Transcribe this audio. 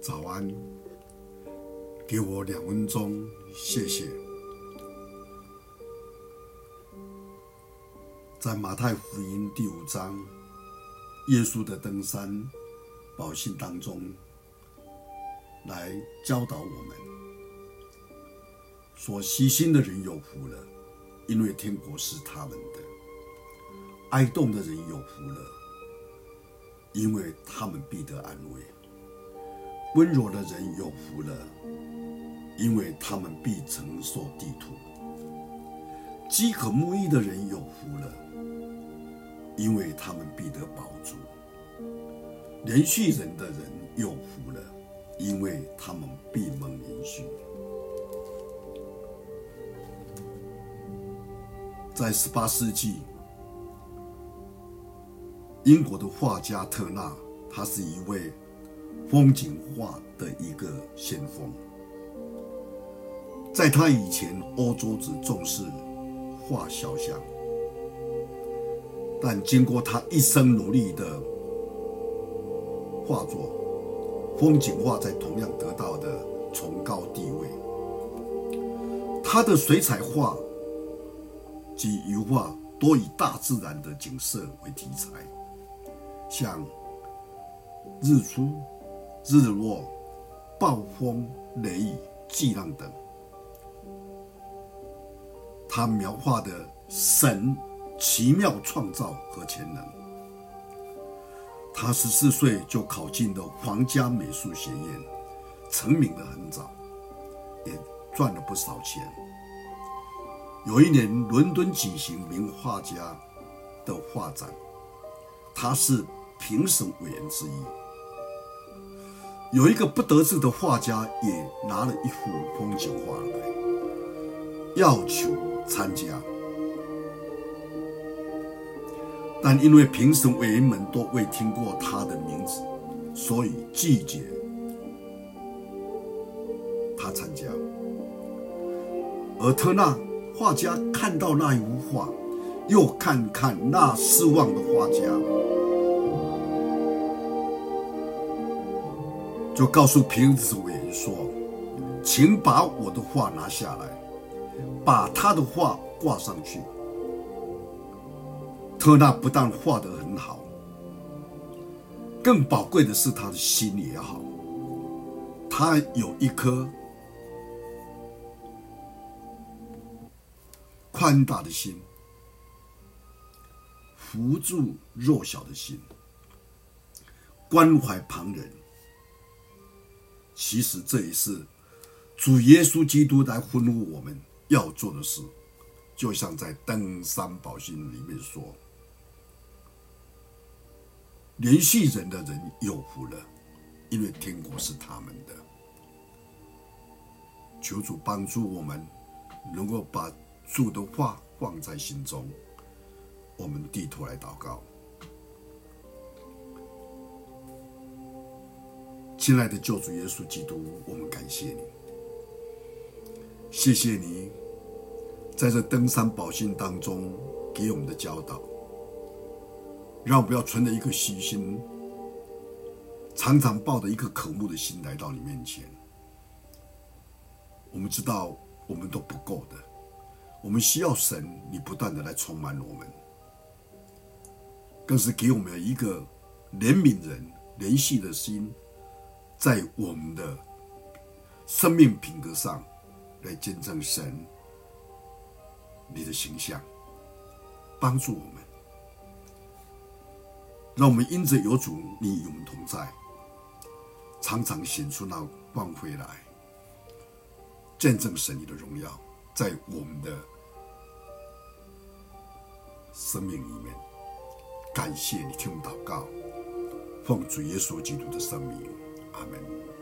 早安，给我两分钟，谢谢。在马太福音第五章，耶稣的登山宝训当中，来教导我们：说细心的人有福了，因为天国是他们的；哀慟的人有福了，因为他们必得安慰。温柔的人有福了，因为他们必承受地土；饥渴慕义的人有福了，因为他们必得饱足；怜恤人的人有福了，因为他们必蒙怜恤。在十八世纪，英国的画家特纳，他是一位。风景画的一个先锋，在他以前，欧洲只重视画肖像，但经过他一生努力的画作，风景画在同样得到的崇高地位。他的水彩画及油画多以大自然的景色为题材，像日出。日落、暴风、雷雨、巨浪等，他描画的神奇妙创造和潜能。他十四岁就考进了皇家美术学院，成名的很早，也赚了不少钱。有一年，伦敦举行名画家的画展，他是评审委员之一。有一个不得志的画家也拿了一幅风景画来，要求参加，但因为评审委员们都未听过他的名字，所以拒绝他参加。而特纳画家看到那一幅画，又看看那失望的画家。就告诉评子委员说：“请把我的画拿下来，把他的画挂上去。”特纳不但画得很好，更宝贵的是他的心也好。他有一颗宽大的心，扶助弱小的心，关怀旁人。其实这也是主耶稣基督来吩咐我们要做的事，就像在登山宝训里面说：“怜恤人的人有福了，因为天国是他们的。”求主帮助我们，能够把主的话放在心中。我们低头来祷告。亲爱的救主耶稣基督，我们感谢你，谢谢你在这登山宝训当中给我们的教导，让我们要存着一颗虚心，常常抱着一颗渴慕的心来到你面前。我们知道我们都不够的，我们需要神，你不断的来充满我们，更是给我们一个怜悯人、怜恤的心。在我们的生命品格上来见证神你的形象，帮助我们，让我们因着有主，你与我们同在，常常显出那光辉来，见证神你的荣耀，在我们的生命里面。感谢你听我祷告，奉主耶稣基督的圣名。Amen.